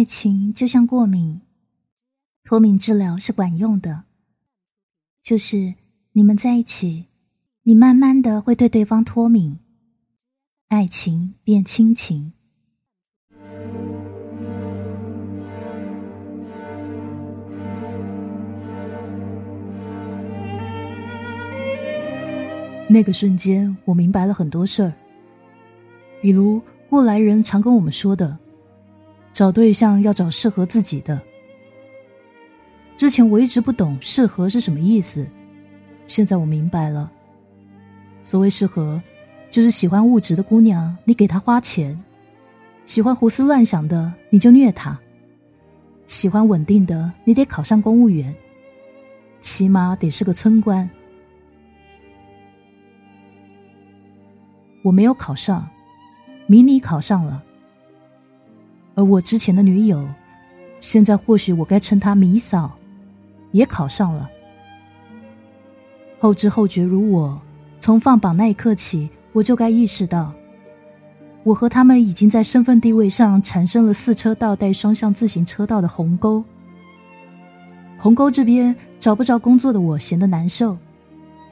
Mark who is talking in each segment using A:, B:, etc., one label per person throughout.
A: 爱情就像过敏，脱敏治疗是管用的。就是你们在一起，你慢慢的会对对方脱敏，爱情变亲情。
B: 那个瞬间，我明白了很多事儿，比如过来人常跟我们说的，找对象要找适合自己的。之前我一直不懂“适合”是什么意思，现在我明白了。所谓适合，就是喜欢物质的姑娘，你给她花钱；喜欢胡思乱想的，你就虐她；喜欢稳定的，你得考上公务员，起码得是个村官。我没有考上，迷你考上了，而我之前的女友，现在或许我该称她米嫂，也考上了。后知后觉如我，从放榜那一刻起，我就该意识到，我和他们已经在身份地位上产生了四车道带双向自行车道的鸿沟。鸿沟这边找不着工作的我闲得难受，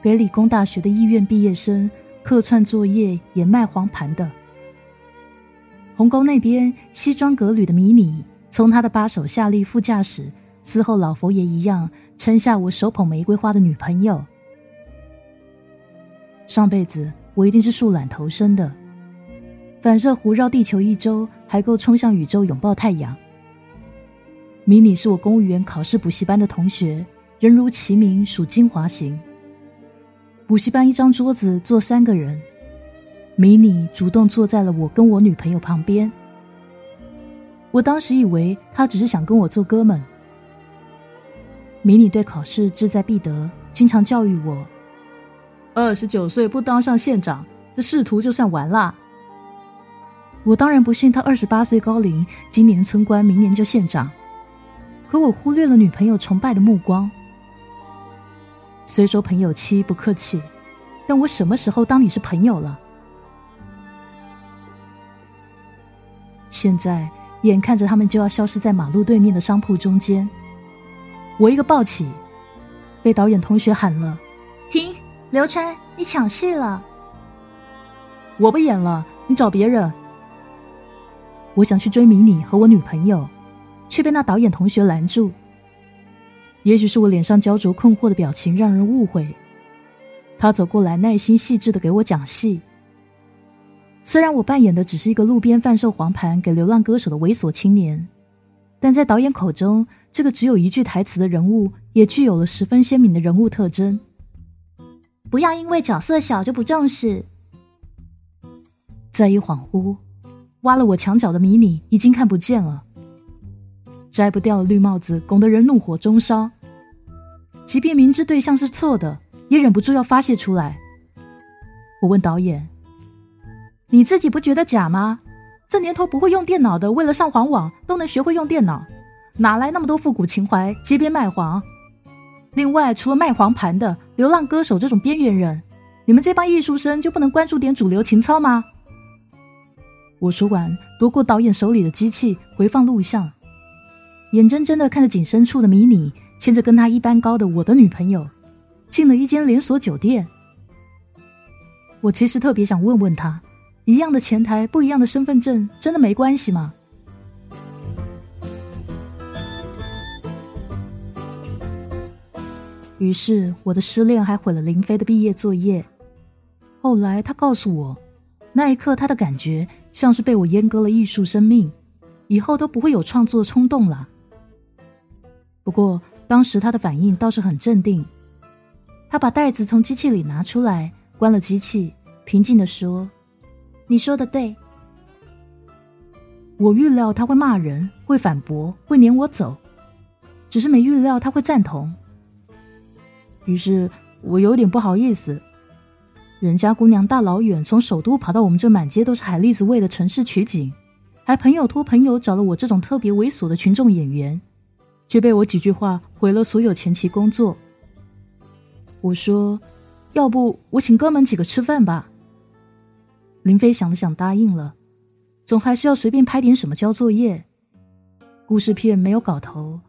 B: 给理工大学的医院毕业生。客串作业也卖黄盘的，鸿沟那边西装革履的迷你，从他的把手下立副驾驶，伺候老佛爷一样撑下我手捧玫瑰花的女朋友。上辈子我一定是树懒投生的，反射弧绕地球一周，还够冲向宇宙拥抱太阳。迷你是我公务员考试补习班的同学，人如其名，属精华型。补习班一张桌子坐三个人，迷你主动坐在了我跟我女朋友旁边。我当时以为他只是想跟我做哥们。迷你对考试志在必得，经常教育我：二十九岁不当上县长，这仕途就算完啦。我当然不信他二十八岁高龄，今年村官，明年就县长。可我忽略了女朋友崇拜的目光。虽说朋友妻不客气，但我什么时候当你是朋友了？现在眼看着他们就要消失在马路对面的商铺中间，我一个抱起，被导演同学喊了：“
A: 停，刘琛，你抢戏了！”
B: 我不演了，你找别人。我想去追迷你和我女朋友，却被那导演同学拦住。也许是我脸上焦灼困惑的表情让人误会，他走过来，耐心细致的给我讲戏。虽然我扮演的只是一个路边贩售黄盘给流浪歌手的猥琐青年，但在导演口中，这个只有一句台词的人物也具有了十分鲜明的人物特征。
A: 不要因为角色小就不重视。
B: 再一恍惚，挖了我墙角的迷你已经看不见了。摘不掉的绿帽子，拱得人怒火中烧。即便明知对象是错的，也忍不住要发泄出来。我问导演：“你自己不觉得假吗？这年头不会用电脑的，为了上黄网都能学会用电脑，哪来那么多复古情怀？街边卖黄。另外，除了卖黄盘的流浪歌手这种边缘人，你们这帮艺术生就不能关注点主流情操吗？”我说完，夺过导演手里的机器，回放录像。眼睁睁的看着景深处的迷你牵着跟他一般高的我的女朋友，进了一间连锁酒店。我其实特别想问问他，一样的前台，不一样的身份证，真的没关系吗？于是我的失恋还毁了林飞的毕业作业。后来他告诉我，那一刻他的感觉像是被我阉割了艺术生命，以后都不会有创作冲动了。不过当时他的反应倒是很镇定，他把袋子从机器里拿出来，关了机器，平静的说：“
A: 你说的对。”
B: 我预料他会骂人，会反驳，会撵我走，只是没预料他会赞同。于是我有点不好意思，人家姑娘大老远从首都跑到我们这满街都是海蛎子味的城市取景，还朋友托朋友找了我这种特别猥琐的群众演员。却被我几句话毁了所有前期工作。我说：“要不我请哥们几个吃饭吧。”林飞想了想，答应了。总还是要随便拍点什么交作业。故事片没有搞头，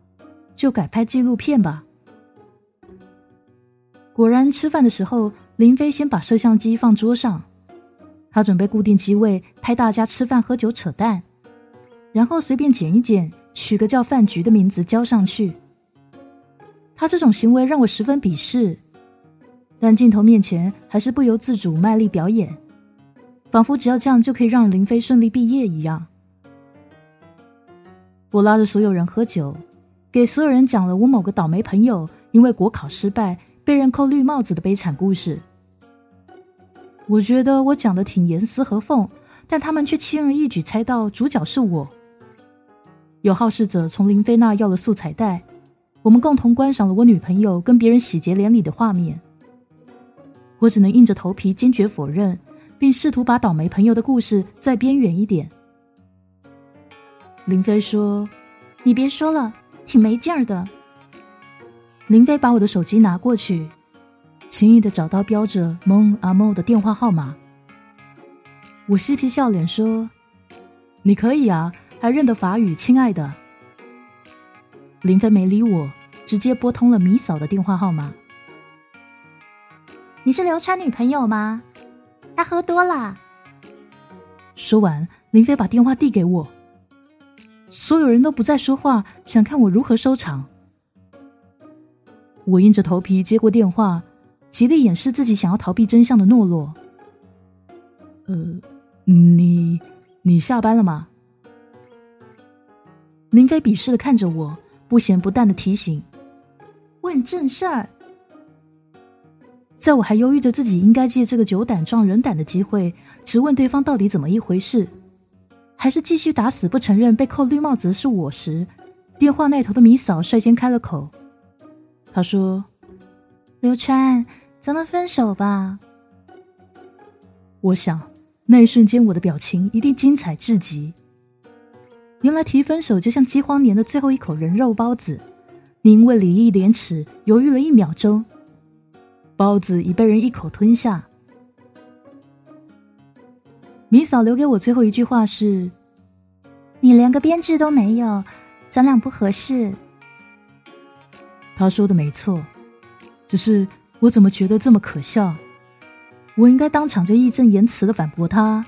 B: 就改拍纪录片吧。果然，吃饭的时候，林飞先把摄像机放桌上，他准备固定机位拍大家吃饭、喝酒、扯淡，然后随便剪一剪，取个叫“饭局”的名字交上去。他这种行为让我十分鄙视，但镜头面前还是不由自主卖力表演，仿佛只要这样就可以让林飞顺利毕业一样。我拉着所有人喝酒，给所有人讲了我某个倒霉朋友因为国考失败。被人扣绿帽子的悲惨故事，我觉得我讲的挺严丝合缝，但他们却轻而易举猜到主角是我。有好事者从林菲那要了素材带，我们共同观赏了我女朋友跟别人喜结连理的画面。我只能硬着头皮坚决否认，并试图把倒霉朋友的故事再编远一点。林飞说：“
A: 你别说了，挺没劲儿的。”
B: 林飞把我的手机拿过去，轻易的找到标着“蒙阿莫”的电话号码。我嬉皮笑脸说：“你可以啊，还认得法语，亲爱的。”林飞没理我，直接拨通了米嫂的电话号码。
A: “你是刘川女朋友吗？他喝多了。”
B: 说完，林飞把电话递给我。所有人都不再说话，想看我如何收场。我硬着头皮接过电话，极力掩饰自己想要逃避真相的懦弱。呃，你你下班了吗？林飞鄙视的看着我，不咸不淡的提醒：“
A: 问正事儿。”
B: 在我还犹豫着自己应该借这个酒胆撞人胆的机会，直问对方到底怎么一回事，还是继续打死不承认被扣绿帽子的是我时，电话那头的米嫂率先开了口。他说：“
A: 刘川，咱们分手吧。”
B: 我想，那一瞬间我的表情一定精彩至极。原来提分手就像饥荒年的最后一口人肉包子，你因为礼义廉耻犹豫了一秒钟，包子已被人一口吞下。米嫂留给我最后一句话是：“
A: 你连个编制都没有，咱俩不合适。”
B: 他说的没错，只是我怎么觉得这么可笑？我应该当场就义正言辞的反驳他：“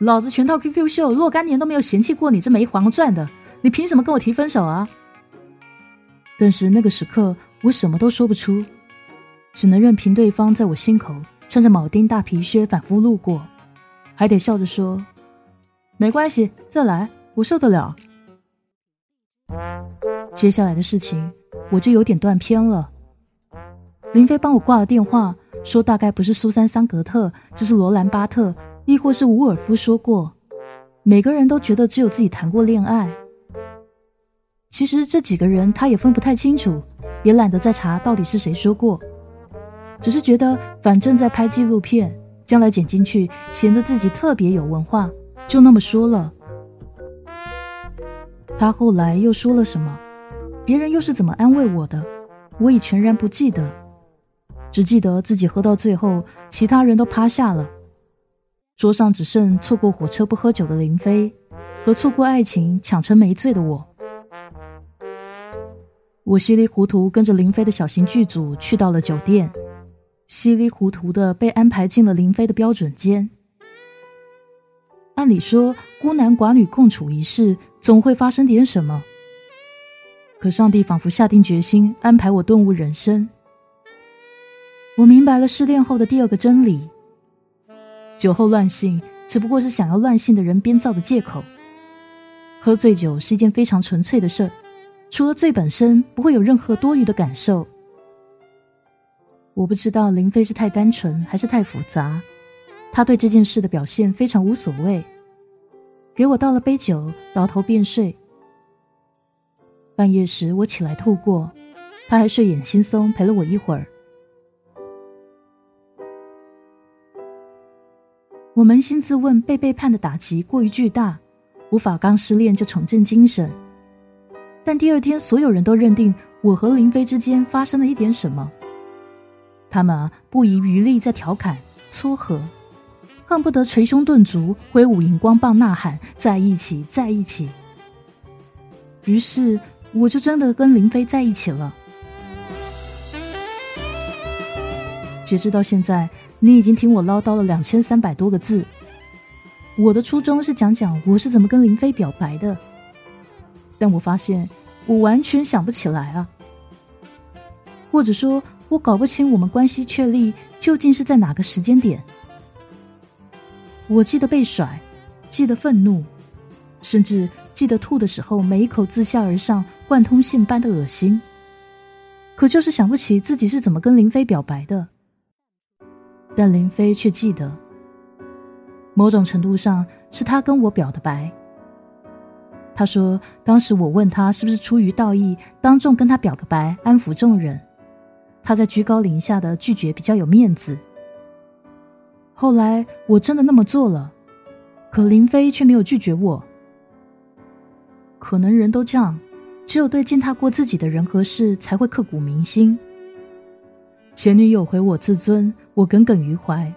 B: 老子全套 QQ 秀若干年都没有嫌弃过你这没黄钻的，你凭什么跟我提分手啊？”但是那个时刻，我什么都说不出，只能任凭对方在我心口穿着铆钉大皮靴反复路过，还得笑着说：“没关系，再来，我受得了。”接下来的事情。我就有点断片了。林飞帮我挂了电话，说大概不是苏珊·桑格特，就是罗兰·巴特，亦或是伍尔夫说过。每个人都觉得只有自己谈过恋爱。其实这几个人他也分不太清楚，也懒得再查到底是谁说过，只是觉得反正在拍纪录片，将来剪进去显得自己特别有文化，就那么说了。他后来又说了什么？别人又是怎么安慰我的？我已全然不记得，只记得自己喝到最后，其他人都趴下了，桌上只剩错过火车不喝酒的林飞和错过爱情抢成没醉的我。我稀里糊涂跟着林飞的小型剧组去到了酒店，稀里糊涂的被安排进了林飞的标准间。按理说，孤男寡女共处一室，总会发生点什么。可上帝仿佛下定决心安排我顿悟人生。我明白了失恋后的第二个真理：酒后乱性只不过是想要乱性的人编造的借口。喝醉酒是一件非常纯粹的事儿，除了醉本身，不会有任何多余的感受。我不知道林飞是太单纯还是太复杂，他对这件事的表现非常无所谓，给我倒了杯酒，倒头便睡。半夜时，我起来吐过，他还睡眼惺忪陪了我一会儿。我扪心自问，被背叛的打击过于巨大，无法刚失恋就重振精神。但第二天，所有人都认定我和林飞之间发生了一点什么，他们啊不遗余力在调侃、撮合，恨不得捶胸顿足，挥舞荧光棒呐喊：“在一起，在一起。”于是我就真的跟林飞在一起了。截止到现在，你已经听我唠叨了两千三百多个字。我的初衷是讲讲我是怎么跟林飞表白的，但我发现我完全想不起来啊，或者说，我搞不清我们关系确立究竟是在哪个时间点。我记得被甩，记得愤怒，甚至记得吐的时候每一口自下而上贯通性般的恶心，可就是想不起自己是怎么跟林飞表白的。但林飞却记得。某种程度上是他跟我表的白。他说，当时我问他是不是出于道义，当众跟他表个白，安抚众人。他在居高临下的拒绝比较有面子。后来我真的那么做了，可林飞却没有拒绝我。可能人都这样，只有对践踏过自己的人和事才会刻骨铭心。前女友毁我自尊，我耿耿于怀。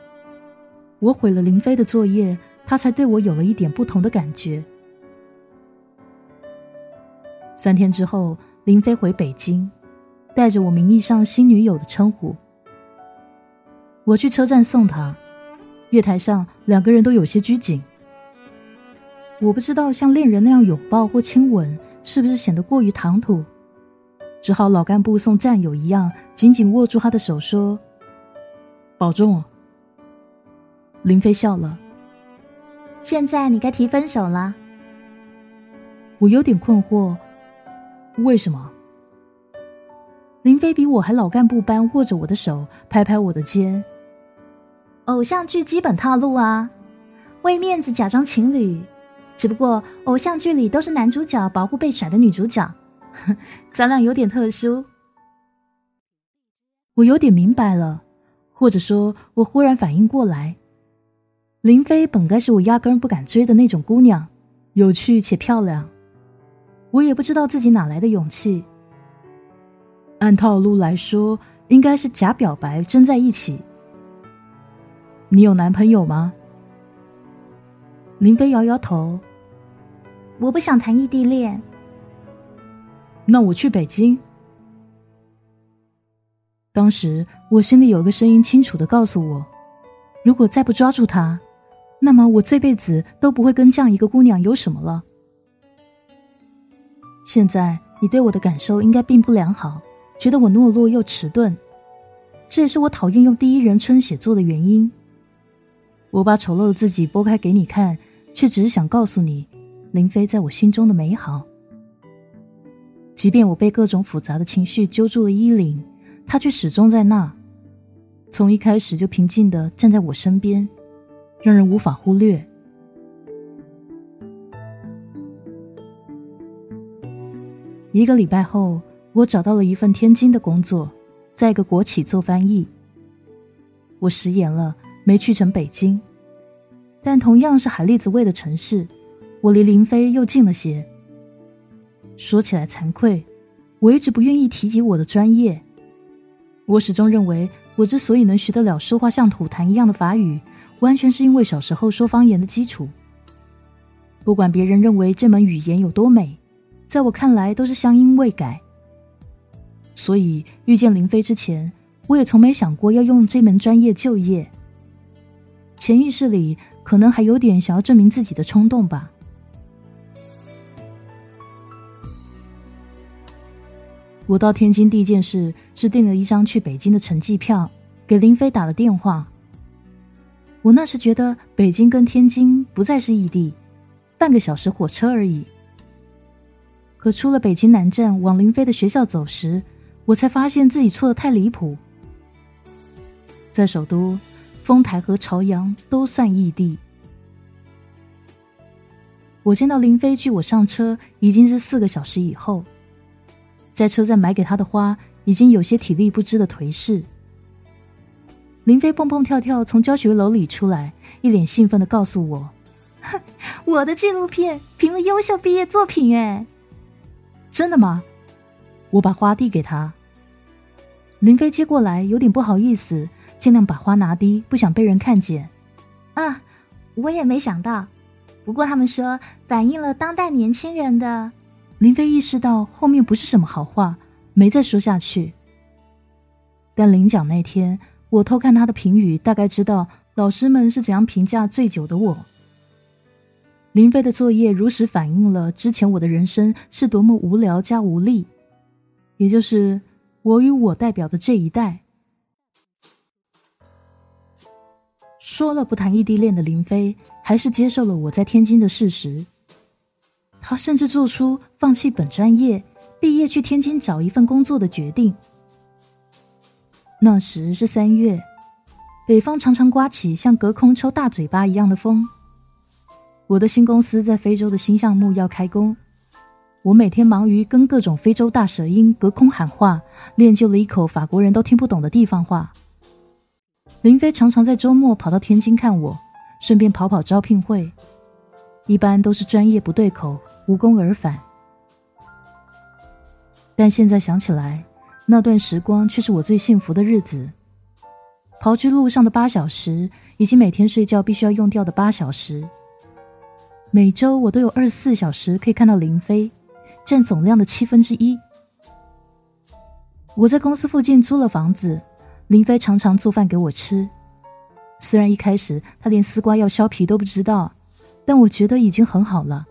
B: 我毁了林飞的作业，他才对我有了一点不同的感觉。三天之后，林飞回北京，带着我名义上新女友的称呼。我去车站送他，月台上两个人都有些拘谨。我不知道像恋人那样拥抱或亲吻是不是显得过于唐突，只好老干部送战友一样，紧紧握住他的手说：“保重。”林飞笑了。
A: 现在你该提分手了。
B: 我有点困惑，为什么？林飞比我还老干部般握着我的手，拍拍我的肩。
A: 偶像剧基本套路啊，为面子假装情侣，只不过偶像剧里都是男主角保护被甩的女主角，咱俩有点特殊。
B: 我有点明白了，或者说，我忽然反应过来。林飞本该是我压根不敢追的那种姑娘，有趣且漂亮。我也不知道自己哪来的勇气。按套路来说，应该是假表白真在一起。你有男朋友吗？林飞摇摇头，
A: 我不想谈异地恋。
B: 那我去北京。当时我心里有个声音清楚的告诉我，如果再不抓住他。那么我这辈子都不会跟这样一个姑娘有什么了。现在你对我的感受应该并不良好，觉得我懦弱又迟钝，这也是我讨厌用第一人称写作的原因。我把丑陋的自己拨开给你看，却只是想告诉你，林飞在我心中的美好。即便我被各种复杂的情绪揪住了衣领，他却始终在那，从一开始就平静的站在我身边。让人无法忽略。一个礼拜后，我找到了一份天津的工作，在一个国企做翻译。我食言了，没去成北京，但同样是海蛎子味的城市，我离林飞又近了些。说起来惭愧，我一直不愿意提及我的专业。我始终认为，我之所以能学得了说话像吐痰一样的法语。完全是因为小时候说方言的基础。不管别人认为这门语言有多美，在我看来都是乡音未改。所以遇见林飞之前，我也从没想过要用这门专业就业。潜意识里可能还有点想要证明自己的冲动吧。我到天津第一件事是订了一张去北京的城际票，给林飞打了电话。我那时觉得北京跟天津不再是异地，半个小时火车而已。可出了北京南站往林飞的学校走时，我才发现自己错的太离谱。在首都，丰台和朝阳都算异地。我见到林飞距我上车已经是四个小时以后，在车站买给他的花已经有些体力不支的颓势。林飞蹦蹦跳跳从教学楼里出来，一脸兴奋的告诉我：“
A: 哼，我的纪录片评了优秀毕业作品，哎，
B: 真的吗？”我把花递给他。林飞接过来，有点不好意思，尽量把花拿低，不想被人看见。
A: 啊，我也没想到，不过他们说反映了当代年轻人的……
B: 林飞意识到后面不是什么好话，没再说下去。但领奖那天，我偷看他的评语，大概知道老师们是怎样评价醉酒的我。林飞的作业如实反映了之前我的人生是多么无聊加无力，也就是我与我代表的这一代。说了不谈异地恋的林飞，还是接受了我在天津的事实。他甚至做出放弃本专业、毕业去天津找一份工作的决定。那时是三月，北方常常刮起像隔空抽大嘴巴一样的风。我的新公司在非洲的新项目要开工，我每天忙于跟各种非洲大舌音隔空喊话，练就了一口法国人都听不懂的地方话。林飞常常在周末跑到天津看我，顺便跑跑招聘会，一般都是专业不对口。无功而返，但现在想起来，那段时光却是我最幸福的日子。刨去路上的八小时，以及每天睡觉必须要用掉的八小时，每周我都有二十四小时可以看到林飞，占总量的七分之一。我在公司附近租了房子，林飞常常做饭给我吃。虽然一开始他连丝瓜要削皮都不知道，但我觉得已经很好了。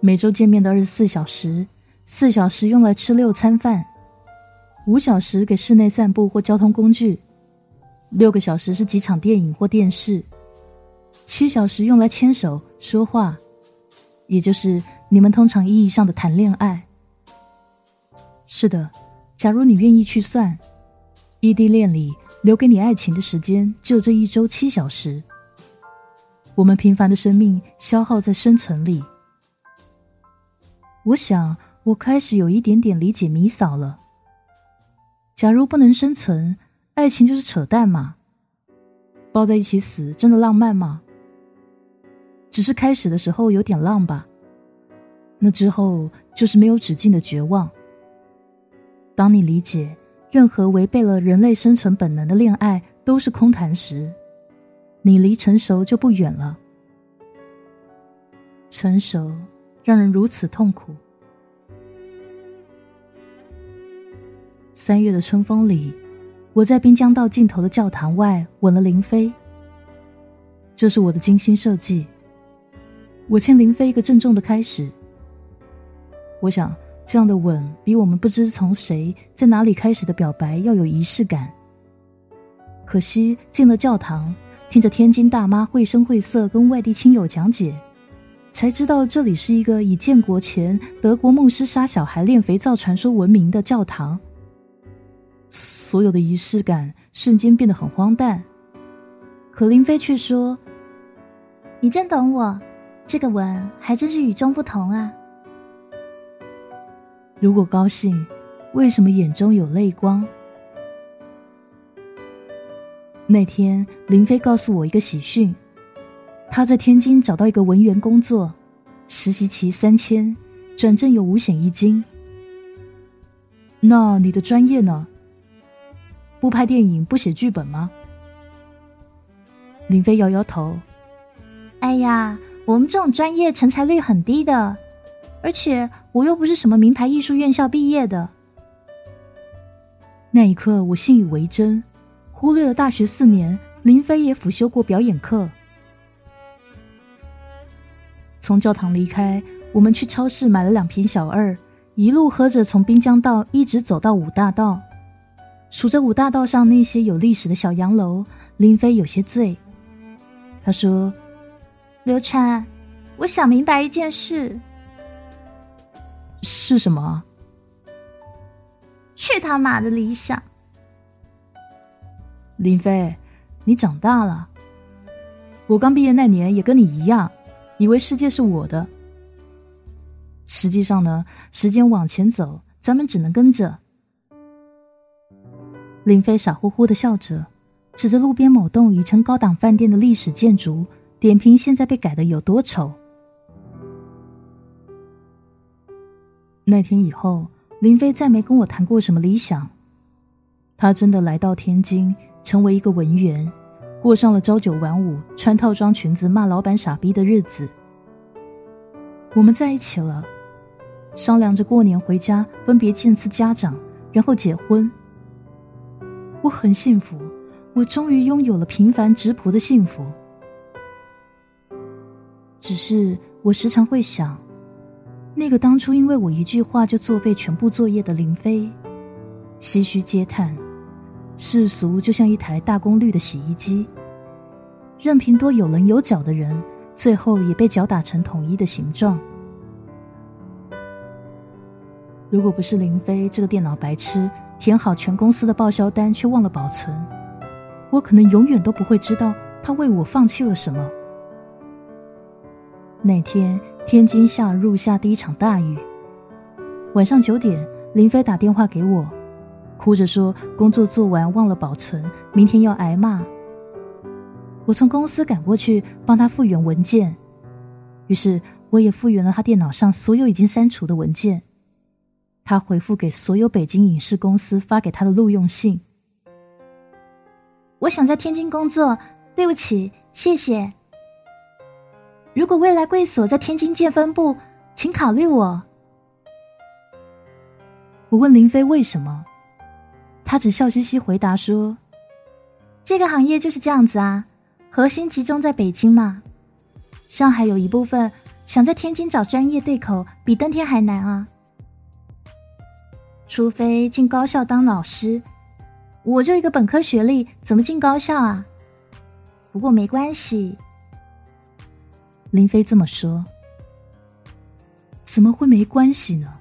B: 每周见面的二十四小时，四小时用来吃六餐饭，五小时给室内散步或交通工具，六个小时是几场电影或电视，七小时用来牵手说话，也就是你们通常意义上的谈恋爱。是的，假如你愿意去算，异地恋里留给你爱情的时间只有这一周七小时。我们平凡的生命消耗在生存里。我想，我开始有一点点理解米嫂了。假如不能生存，爱情就是扯淡嘛？抱在一起死，真的浪漫吗？只是开始的时候有点浪吧。那之后就是没有止境的绝望。当你理解任何违背了人类生存本能的恋爱都是空谈时，你离成熟就不远了。成熟。让人如此痛苦。三月的春风里，我在滨江道尽头的教堂外吻了林飞。这是我的精心设计。我欠林飞一个郑重的开始。我想，这样的吻比我们不知从谁在哪里开始的表白要有仪式感。可惜进了教堂，听着天津大妈绘声绘色跟外地亲友讲解。才知道这里是一个以建国前德国牧师杀小孩炼肥皂传说闻名的教堂。所有的仪式感瞬间变得很荒诞。可林飞却说：“
A: 你真懂我，这个吻还真是与众不同啊！”
B: 如果高兴，为什么眼中有泪光？那天，林飞告诉我一个喜讯。他在天津找到一个文员工作，实习期三千，转正有五险一金。那你的专业呢？不拍电影，不写剧本吗？林飞摇摇头。
A: 哎呀，我们这种专业成才率很低的，而且我又不是什么名牌艺术院校毕业的。
B: 那一刻，我信以为真，忽略了大学四年，林飞也辅修过表演课。从教堂离开，我们去超市买了两瓶小二，一路喝着，从滨江道一直走到五大道，数着五大道上那些有历史的小洋楼。林飞有些醉，他说：“
A: 刘禅，我想明白一件事，
B: 是什么？
A: 去他妈的理想！
B: 林飞，你长大了，我刚毕业那年也跟你一样。”以为世界是我的，实际上呢，时间往前走，咱们只能跟着。林飞傻乎乎的笑着，指着路边某栋已成高档饭店的历史建筑，点评现在被改的有多丑。那天以后，林飞再没跟我谈过什么理想。他真的来到天津，成为一个文员。过上了朝九晚五、穿套装裙子、骂老板傻逼的日子。我们在一起了，商量着过年回家分别见次家长，然后结婚。我很幸福，我终于拥有了平凡质朴的幸福。只是我时常会想，那个当初因为我一句话就作废全部作业的林飞，唏嘘嗟叹，世俗就像一台大功率的洗衣机，任凭多有棱有角的人。最后也被搅打成统一的形状。如果不是林飞这个电脑白痴填好全公司的报销单却忘了保存，我可能永远都不会知道他为我放弃了什么。那天天津下入下第一场大雨，晚上九点，林飞打电话给我，哭着说工作做完忘了保存，明天要挨骂。我从公司赶过去帮他复原文件，于是我也复原了他电脑上所有已经删除的文件。他回复给所有北京影视公司发给他的录用信：“
A: 我想在天津工作，对不起，谢谢。如果未来贵所在天津建分部，请考虑我。”
B: 我问林飞为什么，他只笑嘻嘻回答说：“
A: 这个行业就是这样子啊。”核心集中在北京嘛，上海有一部分，想在天津找专业对口，比登天还难啊。除非进高校当老师，我就一个本科学历，怎么进高校啊？不过没关系，
B: 林飞这么说，怎么会没关系呢？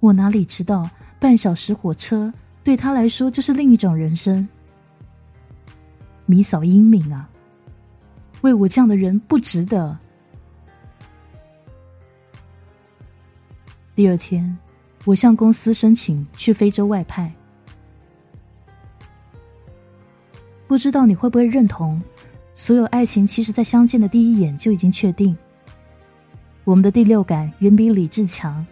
B: 我哪里知道，半小时火车对他来说就是另一种人生。米嫂英明啊！为我这样的人不值得。第二天，我向公司申请去非洲外派。不知道你会不会认同，所有爱情其实在相见的第一眼就已经确定。我们的第六感远比理智强。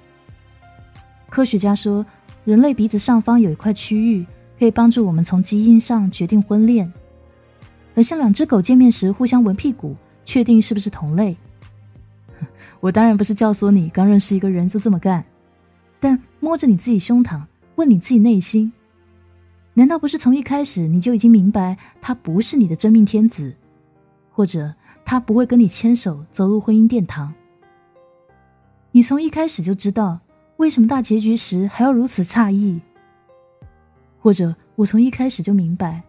B: 科学家说，人类鼻子上方有一块区域，可以帮助我们从基因上决定婚恋。很像两只狗见面时互相闻屁股，确定是不是同类。我当然不是教唆你刚认识一个人就这么干，但摸着你自己胸膛，问你自己内心：难道不是从一开始你就已经明白他不是你的真命天子，或者他不会跟你牵手走入婚姻殿堂？你从一开始就知道为什么大结局时还要如此诧异？或者我从一开始就明白？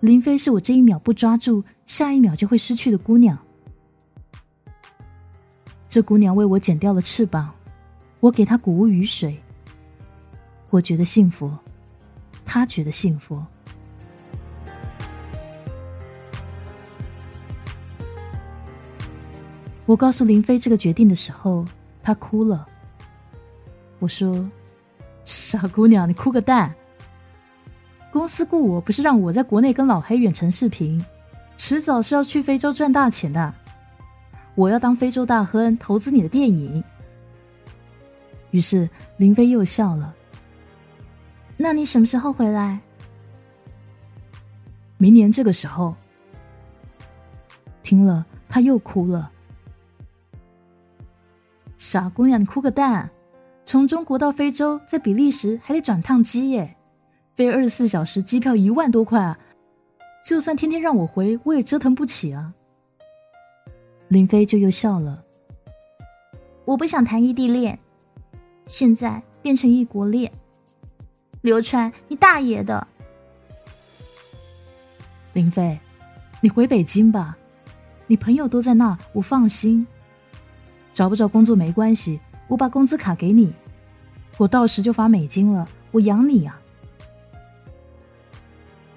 B: 林飞是我这一秒不抓住，下一秒就会失去的姑娘。这姑娘为我剪掉了翅膀，我给她谷物雨水。我觉得幸福，她觉得幸福。我告诉林飞这个决定的时候，她哭了。我说：“傻姑娘，你哭个蛋！”公司雇我不是让我在国内跟老黑远程视频，迟早是要去非洲赚大钱的。我要当非洲大亨，投资你的电影。于是林飞又笑了。
A: 那你什么时候回来？
B: 明年这个时候。听了他又哭了。傻姑娘，你哭个蛋！从中国到非洲，在比利时还得转趟机耶。飞二十四小时，机票一万多块啊！就算天天让我回，我也折腾不起啊。林飞就又笑了。
A: 我不想谈异地恋，现在变成异国恋。刘川，你大爷的！
B: 林飞，你回北京吧，你朋友都在那，我放心。找不着工作没关系，我把工资卡给你，我到时就发美金了，我养你啊。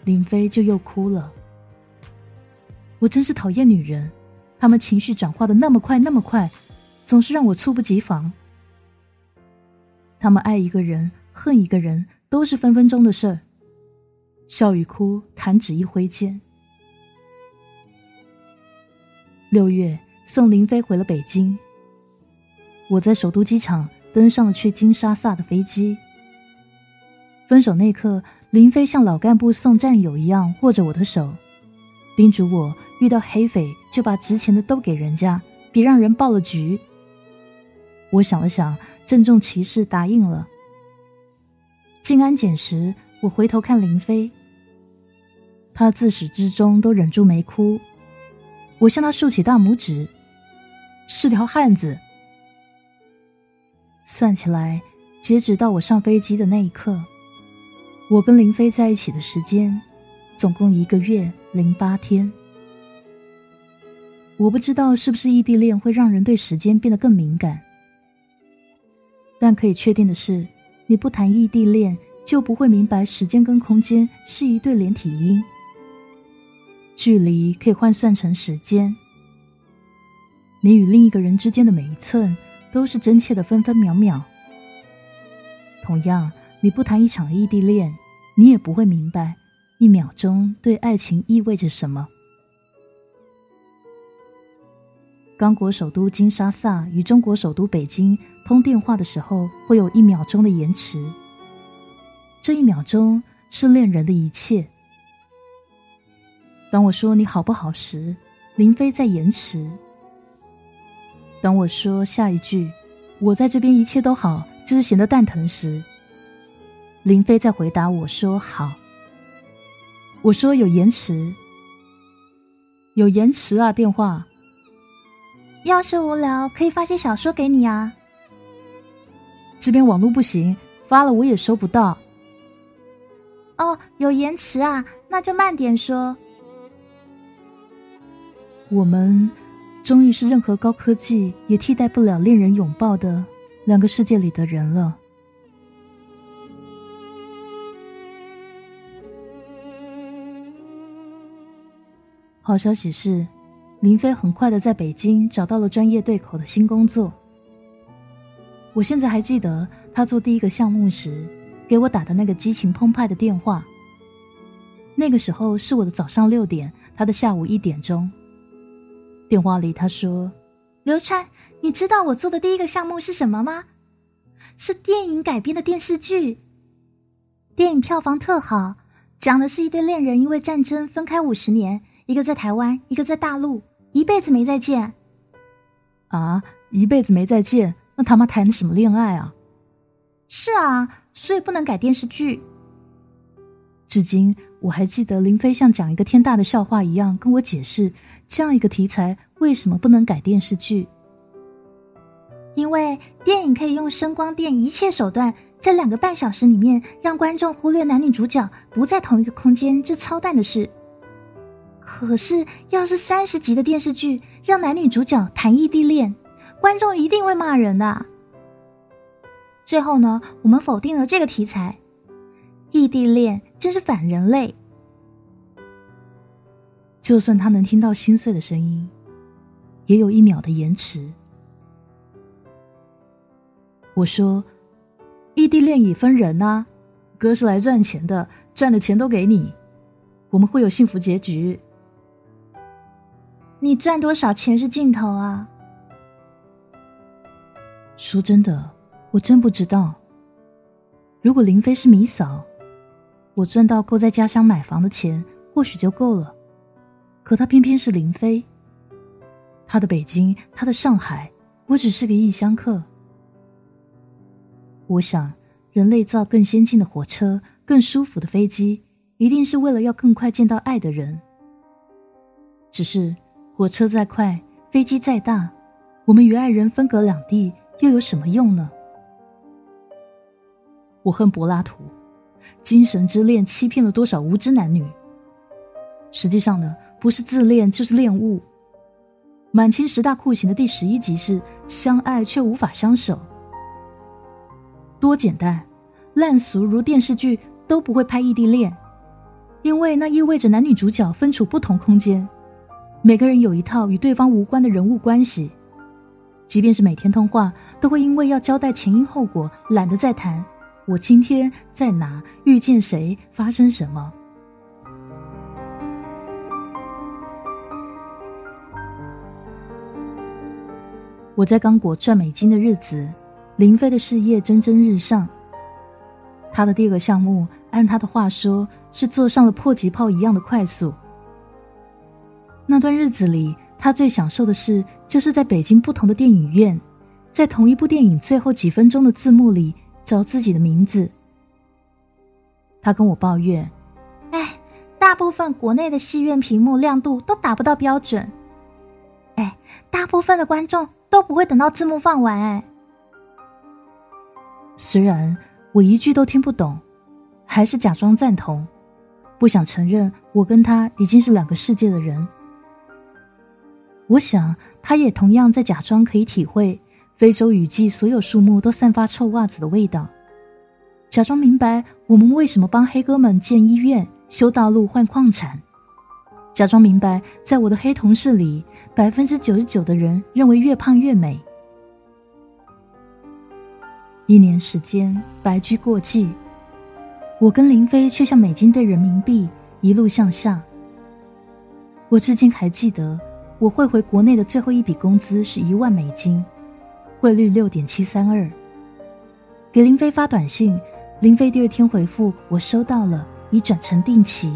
B: 林飞就又哭了。我真是讨厌女人，她们情绪转化的那么快那么快，总是让我猝不及防。她们爱一个人，恨一个人，都是分分钟的事儿。笑与哭，弹指一挥间。六月，送林飞回了北京。我在首都机场登上了去金沙萨的飞机。分手那刻。林飞像老干部送战友一样握着我的手，叮嘱我遇到黑匪就把值钱的都给人家，别让人报了局。我想了想，郑重其事答应了。进安检时，我回头看林飞，他自始至终都忍住没哭。我向他竖起大拇指，是条汉子。算起来，截止到我上飞机的那一刻，我跟林飞在一起的时间，总共一个月零八天。我不知道是不是异地恋会让人对时间变得更敏感，但可以确定的是，你不谈异地恋，就不会明白时间跟空间是一对连体婴。距离可以换算成时间，你与另一个人之间的每一寸都是真切的分分秒秒。同样，你不谈一场异地恋，你也不会明白一秒钟对爱情意味着什么。刚果首都金沙萨与中国首都北京通电话的时候，会有一秒钟的延迟。这一秒钟是恋人的一切。当我说你好不好时，林飞在延迟；当我说下一句“我在这边一切都好，就是闲得蛋疼”时，林飞在回答我说“好”。我说有延迟，有延迟啊，电话。
A: 要是无聊，可以发些小说给你啊。
B: 这边网络不行，发了我也收不到。
A: 哦，有延迟啊，那就慢点说。
B: 我们终于是任何高科技也替代不了恋人拥抱的两个世界里的人了。好消息是。林飞很快的在北京找到了专业对口的新工作。我现在还记得他做第一个项目时给我打的那个激情澎湃的电话。那个时候是我的早上六点，他的下午一点钟。电话里他说：“
A: 刘川，你知道我做的第一个项目是什么吗？是电影改编的电视剧。电影票房特好，讲的是一对恋人因为战争分开五十年，一个在台湾，一个在大陆。”一辈子没再见，
B: 啊！一辈子没再见，那他妈谈的什么恋爱啊？
A: 是啊，所以不能改电视剧。
B: 至今我还记得林飞像讲一个天大的笑话一样跟我解释，这样一个题材为什么不能改电视剧？
A: 因为电影可以用声光电一切手段，在两个半小时里面让观众忽略男女主角不在同一个空间这操蛋的事。可是，要是三十集的电视剧让男女主角谈异地恋，观众一定会骂人的。最后呢，我们否定了这个题材，异地恋真是反人类。
B: 就算他能听到心碎的声音，也有一秒的延迟。我说，异地恋也分人啊，哥是来赚钱的，赚的钱都给你，我们会有幸福结局。
A: 你赚多少钱是尽头啊？
B: 说真的，我真不知道。如果林飞是米嫂，我赚到够在家乡买房的钱，或许就够了。可他偏偏是林飞，他的北京，他的上海，我只是个异乡客。我想，人类造更先进的火车、更舒服的飞机，一定是为了要更快见到爱的人。只是。火车再快，飞机再大，我们与爱人分隔两地，又有什么用呢？我恨柏拉图，精神之恋欺骗了多少无知男女？实际上呢，不是自恋就是恋物。满清十大酷刑的第十一集是相爱却无法相守，多简单，烂俗如电视剧都不会拍异地恋，因为那意味着男女主角分处不同空间。每个人有一套与对方无关的人物关系，即便是每天通话，都会因为要交代前因后果，懒得再谈。我今天在哪遇见谁，发生什么？我在刚果赚美金的日子，林飞的事业蒸蒸日上。他的第二个项目，按他的话说，是坐上了迫击炮一样的快速。那段日子里，他最享受的事就是在北京不同的电影院，在同一部电影最后几分钟的字幕里找自己的名字。他跟我抱怨：“
A: 哎，大部分国内的戏院屏幕亮度都达不到标准。哎，大部分的观众都不会等到字幕放完。”哎，
B: 虽然我一句都听不懂，还是假装赞同，不想承认我跟他已经是两个世界的人。我想，他也同样在假装可以体会非洲雨季所有树木都散发臭袜子的味道，假装明白我们为什么帮黑哥们建医院、修道路、换矿产，假装明白在我的黑同事里，百分之九十九的人认为越胖越美。一年时间，白驹过隙，我跟林飞却像美金兑人民币，一路向下。我至今还记得。我汇回国内的最后一笔工资是一万美金，汇率六点七三二。给林飞发短信，林飞第二天回复我收到了，已转成定期。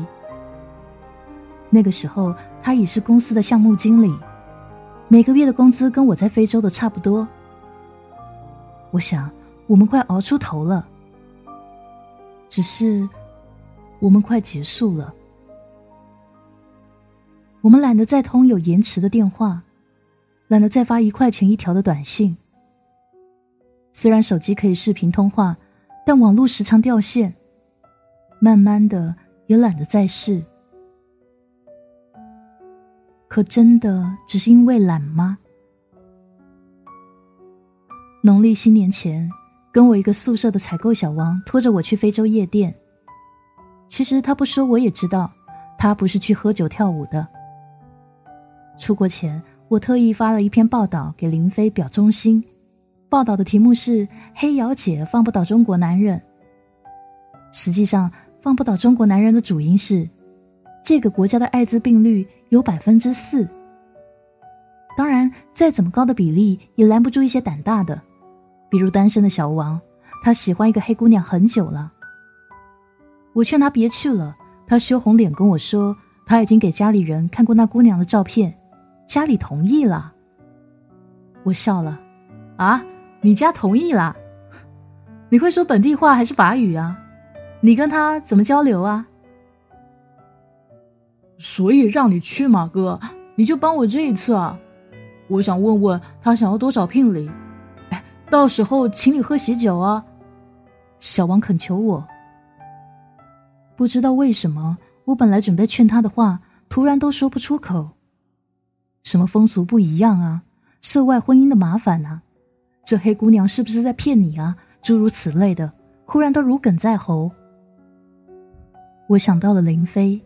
B: 那个时候他已是公司的项目经理，每个月的工资跟我在非洲的差不多。我想我们快熬出头了，只是我们快结束了。我们懒得再通有延迟的电话，懒得再发一块钱一条的短信。虽然手机可以视频通话，但网络时常掉线。慢慢的，也懒得再试。可真的只是因为懒吗？农历新年前，跟我一个宿舍的采购小王拖着我去非洲夜店。其实他不说我也知道，他不是去喝酒跳舞的。出国前，我特意发了一篇报道给林飞表忠心。报道的题目是“黑瑶姐放不倒中国男人”。实际上，放不倒中国男人的主因是，这个国家的艾滋病率有百分之四。当然，再怎么高的比例也拦不住一些胆大的，比如单身的小王，他喜欢一个黑姑娘很久了。我劝他别去了，他羞红脸跟我说，他已经给家里人看过那姑娘的照片。家里同意了，我笑了。啊，你家同意了？你会说本地话还是法语啊？你跟他怎么交流啊？所以让你去嘛，哥，你就帮我这一次啊。我想问问他想要多少聘礼，哎，到时候请你喝喜酒啊。小王恳求我。不知道为什么，我本来准备劝他的话，突然都说不出口。什么风俗不一样啊？涉外婚姻的麻烦啊？这黑姑娘是不是在骗你啊？诸如此类的，忽然都如鲠在喉。我想到了林飞，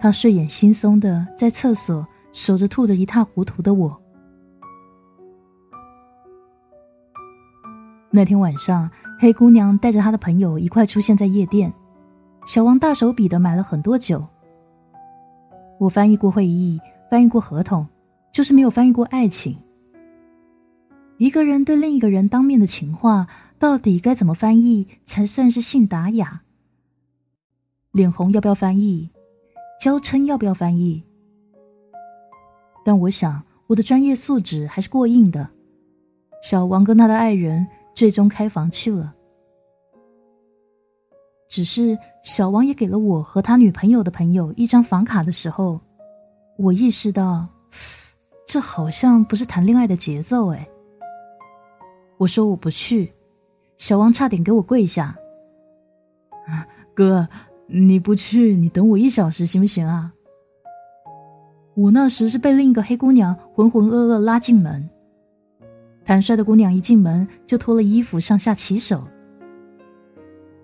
B: 他睡眼惺忪的在厕所守着，吐着一塌糊涂的我。那天晚上，黑姑娘带着她的朋友一块出现在夜店，小王大手笔的买了很多酒。我翻译过会议。翻译过合同，就是没有翻译过爱情。一个人对另一个人当面的情话，到底该怎么翻译才算是信达雅？脸红要不要翻译？娇嗔要不要翻译？但我想我的专业素质还是过硬的。小王跟他的爱人最终开房去了，只是小王也给了我和他女朋友的朋友一张房卡的时候。我意识到，这好像不是谈恋爱的节奏哎。我说我不去，小王差点给我跪下。哥，你不去，你等我一小时行不行啊？我那时是被另一个黑姑娘浑浑噩噩拉进门，坦率的姑娘一进门就脱了衣服上下其手。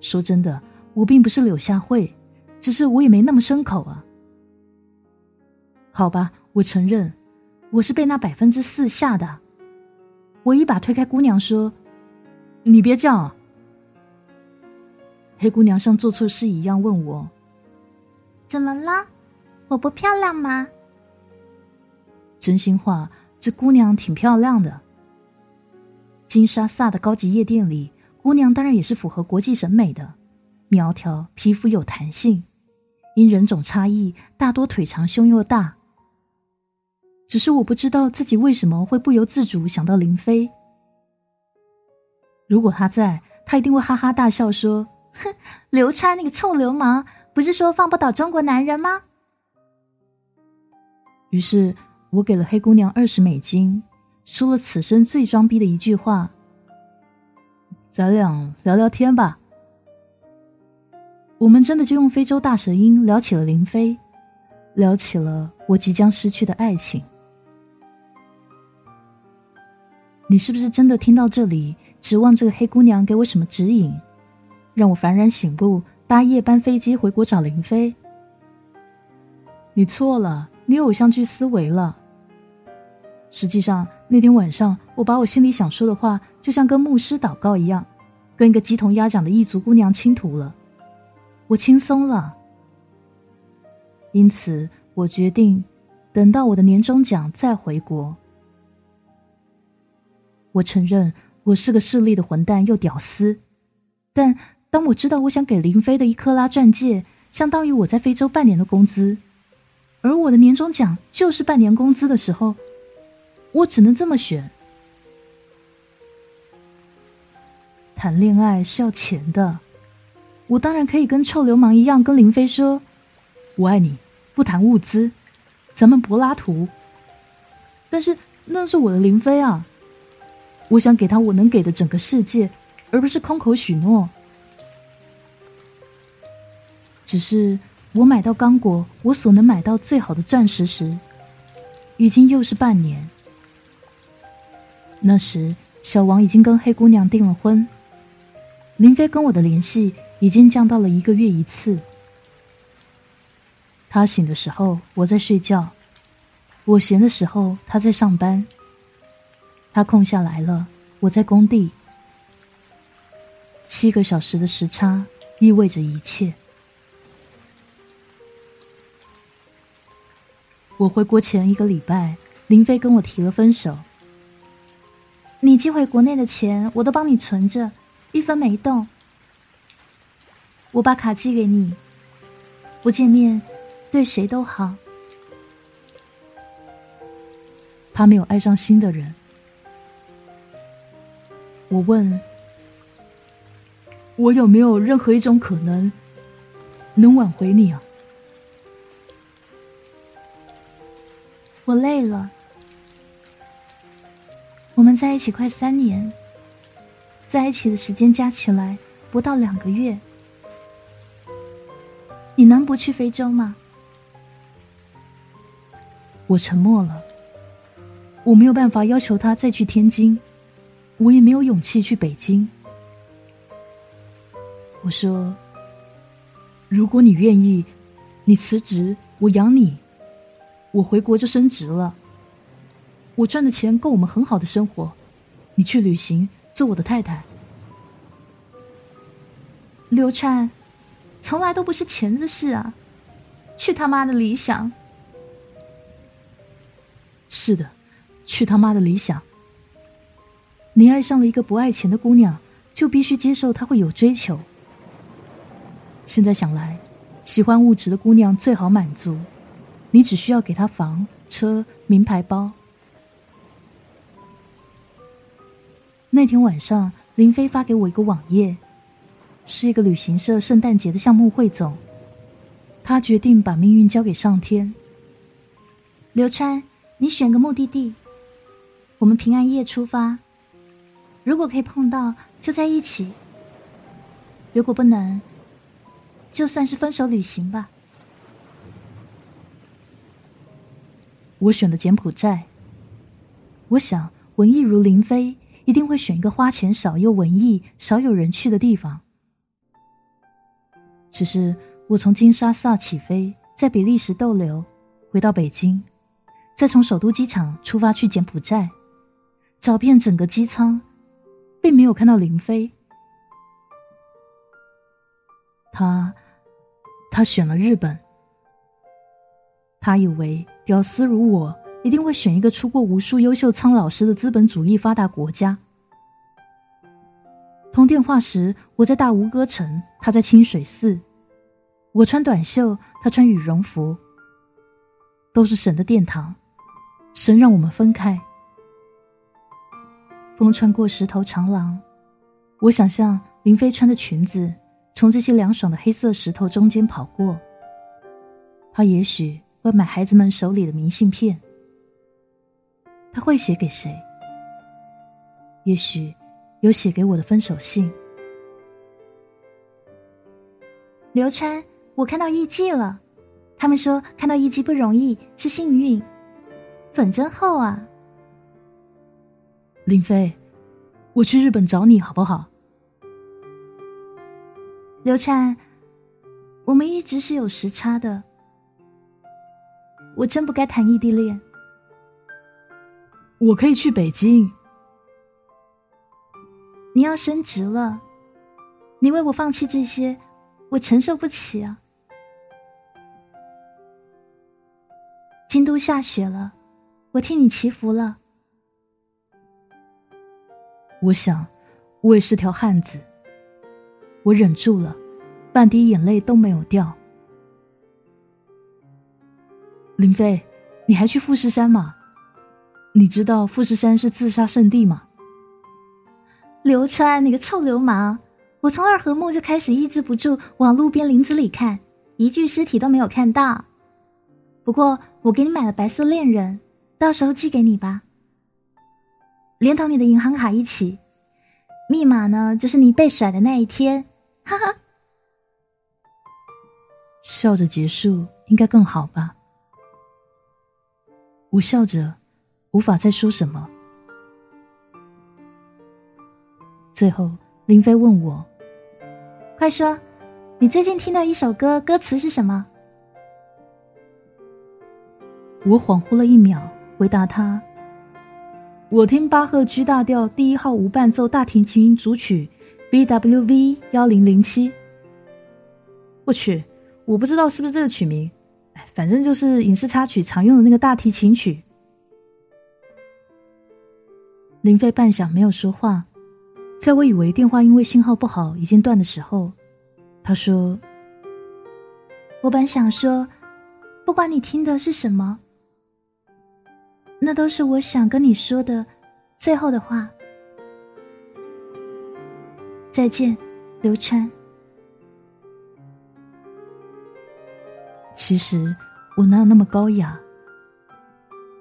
B: 说真的，我并不是柳下惠，只是我也没那么牲口啊。好吧，我承认，我是被那百分之四吓的。我一把推开姑娘，说：“你别这样。”黑姑娘像做错事一样问我：“
A: 怎么了？我不漂亮吗？”
B: 真心话，这姑娘挺漂亮的。金沙萨的高级夜店里，姑娘当然也是符合国际审美的，苗条，皮肤有弹性，因人种差异，大多腿长胸又大。只是我不知道自己为什么会不由自主想到林飞，如果他在，他一定会哈哈大笑说：“
A: 哼，刘川那个臭流氓，不是说放不倒中国男人吗？”
B: 于是我给了黑姑娘二十美金，说了此生最装逼的一句话：“咱俩聊聊天吧。”我们真的就用非洲大舌音聊起了林飞，聊起了我即将失去的爱情。你是不是真的听到这里，指望这个黑姑娘给我什么指引，让我幡然醒悟，搭夜班飞机回国找林飞？你错了，你有偶像剧思维了。实际上那天晚上，我把我心里想说的话，就像跟牧师祷告一样，跟一个鸡同鸭讲的异族姑娘倾吐了。我轻松了，因此我决定等到我的年终奖再回国。我承认我是个势利的混蛋又屌丝，但当我知道我想给林飞的一克拉钻戒相当于我在非洲半年的工资，而我的年终奖就是半年工资的时候，我只能这么选。谈恋爱是要钱的。我当然可以跟臭流氓一样，跟林飞说：“我爱你，不谈物资，咱们柏拉图。”但是那是我的林飞啊！我想给他我能给的整个世界，而不是空口许诺。只是我买到刚果我所能买到最好的钻石时，已经又是半年。那时小王已经跟黑姑娘订了婚，林飞跟我的联系。已经降到了一个月一次。他醒的时候，我在睡觉；我闲的时候，他在上班。他空下来了，我在工地。七个小时的时差意味着一切。我回国前一个礼拜，林飞跟我提了分手。
A: 你寄回国内的钱，我都帮你存着，一分没动。我把卡寄给你。不见面，对谁都好。
B: 他没有爱上新的人。我问：我有没有任何一种可能能挽回你啊？
A: 我累了。我们在一起快三年，在一起的时间加起来不到两个月。你能不去非洲吗？
B: 我沉默了。我没有办法要求他再去天津，我也没有勇气去北京。我说：“如果你愿意，你辞职，我养你，我回国就升职了。我赚的钱够我们很好的生活，你去旅行，做我的太太。”
A: 刘灿。从来都不是钱的事啊！去他妈的理想！
B: 是的，去他妈的理想！你爱上了一个不爱钱的姑娘，就必须接受她会有追求。现在想来，喜欢物质的姑娘最好满足，你只需要给她房、车、名牌包。那天晚上，林飞发给我一个网页。是一个旅行社圣诞节的项目汇总，他决定把命运交给上天。
A: 刘川，你选个目的地，我们平安夜出发。如果可以碰到，就在一起；如果不能，就算是分手旅行吧。
B: 我选了柬埔寨。我想，文艺如林飞，一定会选一个花钱少又文艺、少有人去的地方。只是我从金沙萨起飞，在比利时逗留，回到北京，再从首都机场出发去柬埔寨，找遍整个机舱，并没有看到林飞。他，他选了日本。他以为屌丝如我一定会选一个出过无数优秀苍老师的资本主义发达国家。通电话时，我在大吴哥城，他在清水寺。我穿短袖，他穿羽绒服。都是神的殿堂，神让我们分开。风穿过石头长廊，我想象林飞穿着裙子从这些凉爽的黑色石头中间跑过。他也许会买孩子们手里的明信片。他会写给谁？也许有写给我的分手信。
A: 刘川，我看到艺妓了。他们说看到艺妓不容易，是幸运。粉真厚啊！
B: 林飞，我去日本找你好不好？
A: 刘禅，我们一直是有时差的。我真不该谈异地恋。
B: 我可以去北京。
A: 你要升职了，你为我放弃这些，我承受不起啊！京都下雪了，我替你祈福了。
B: 我想，我也是条汉子。我忍住了，半滴眼泪都没有掉。林飞，你还去富士山吗？你知道富士山是自杀圣地吗？
A: 刘川，你个臭流氓！我从二合目就开始抑制不住往路边林子里看，一具尸体都没有看到。不过我给你买了白色恋人，到时候寄给你吧，连同你的银行卡一起。密码呢，就是你被甩的那一天。哈哈，
B: 笑着结束应该更好吧？我笑着。无法再说什么。最后，林飞问我：“
A: 快说，你最近听的一首歌，歌词是什么？”
B: 我恍惚了一秒，回答他：“我听巴赫 G 大调第一号无伴奏大提琴组曲 BWV 幺零零七。”我去，我不知道是不是这个曲名，哎，反正就是影视插曲常用的那个大提琴曲。林飞半晌没有说话，在我以为电话因为信号不好已经断的时候，他说：“
A: 我本想说，不管你听的是什么，那都是我想跟你说的最后的话。再见，刘川。”
B: 其实我哪有那么高雅？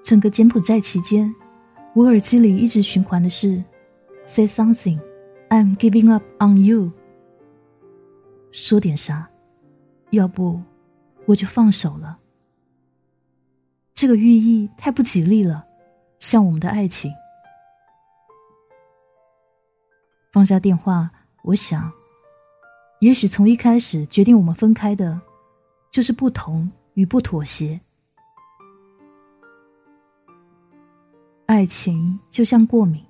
B: 整个柬埔寨期间。我耳机里一直循环的是 “Say something, I'm giving up on you。”说点啥？要不我就放手了。这个寓意太不吉利了，像我们的爱情。放下电话，我想，也许从一开始决定我们分开的，就是不同与不妥协。爱情就像过敏，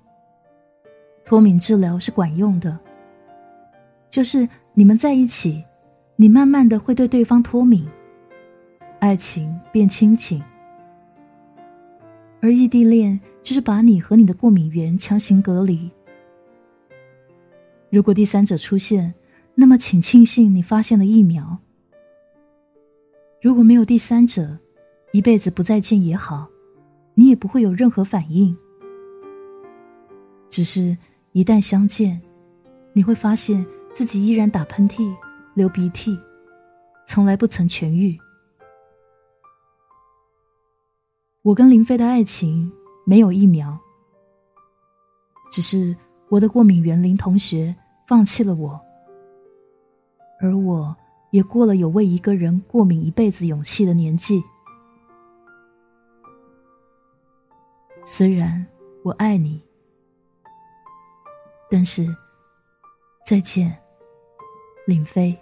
B: 脱敏治疗是管用的。就是你们在一起，你慢慢的会对对方脱敏，爱情变亲情。而异地恋就是把你和你的过敏源强行隔离。如果第三者出现，那么请庆幸你发现了疫苗。如果没有第三者，一辈子不再见也好。你也不会有任何反应，只是一旦相见，你会发现自己依然打喷嚏、流鼻涕，从来不曾痊愈。我跟林飞的爱情没有疫苗，只是我的过敏源林同学放弃了我，而我也过了有为一个人过敏一辈子勇气的年纪。虽然我爱你，但是再见，林飞。